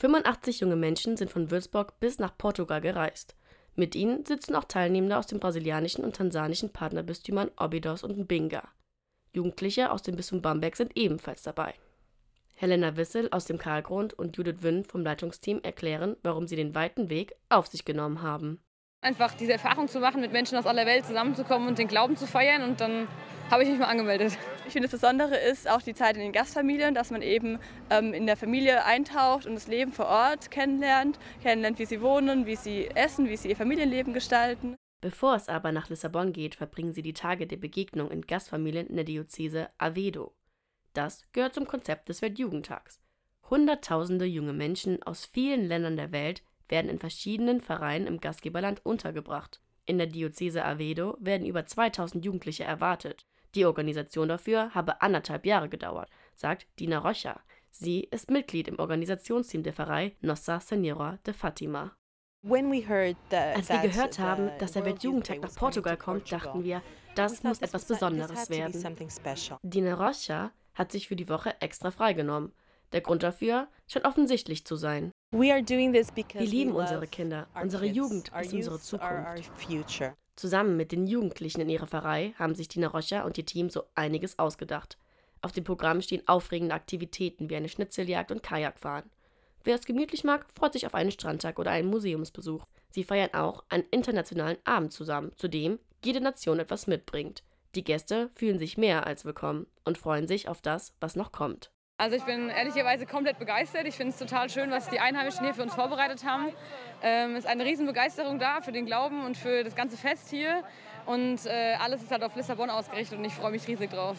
85 junge Menschen sind von Würzburg bis nach Portugal gereist. Mit ihnen sitzen auch Teilnehmende aus den brasilianischen und tansanischen Partnerbistümern Óbidos und Mbinga. Jugendliche aus dem Bistum Bamberg sind ebenfalls dabei. Helena Wissel aus dem Karlgrund und Judith Wynn vom Leitungsteam erklären, warum sie den weiten Weg auf sich genommen haben. Einfach diese Erfahrung zu machen, mit Menschen aus aller Welt zusammenzukommen und den Glauben zu feiern und dann habe ich mich mal angemeldet. Ich finde, das Besondere ist auch die Zeit in den Gastfamilien, dass man eben ähm, in der Familie eintaucht und das Leben vor Ort kennenlernt, kennenlernt, wie sie wohnen, wie sie essen, wie sie ihr Familienleben gestalten. Bevor es aber nach Lissabon geht, verbringen sie die Tage der Begegnung in Gastfamilien in der Diözese Avedo. Das gehört zum Konzept des Weltjugendtags. Hunderttausende junge Menschen aus vielen Ländern der Welt werden in verschiedenen Vereinen im Gastgeberland untergebracht. In der Diözese Avedo werden über 2000 Jugendliche erwartet. Die Organisation dafür habe anderthalb Jahre gedauert, sagt Dina Rocha. Sie ist Mitglied im Organisationsteam der Pfarrei Nossa Senhora de Fatima. Als wir gehört haben, dass der Weltjugendtag nach Portugal kommt, dachten wir, das muss etwas Besonderes werden. Dina Rocha hat sich für die Woche extra freigenommen. Der Grund dafür scheint offensichtlich zu sein. Wir lieben unsere Kinder. Unsere Jugend ist unsere Zukunft. Zusammen mit den Jugendlichen in ihrer Pfarrei haben sich Tina Rocha und ihr Team so einiges ausgedacht. Auf dem Programm stehen aufregende Aktivitäten wie eine Schnitzeljagd und Kajakfahren. Wer es gemütlich mag, freut sich auf einen Strandtag oder einen Museumsbesuch. Sie feiern auch einen internationalen Abend zusammen, zu dem jede Nation etwas mitbringt. Die Gäste fühlen sich mehr als willkommen und freuen sich auf das, was noch kommt. Also ich bin ehrlicherweise komplett begeistert. Ich finde es total schön, was die Einheimischen hier für uns vorbereitet haben. Ähm, es ist eine Riesenbegeisterung da für den Glauben und für das ganze Fest hier. Und äh, alles ist halt auf Lissabon ausgerichtet und ich freue mich riesig drauf.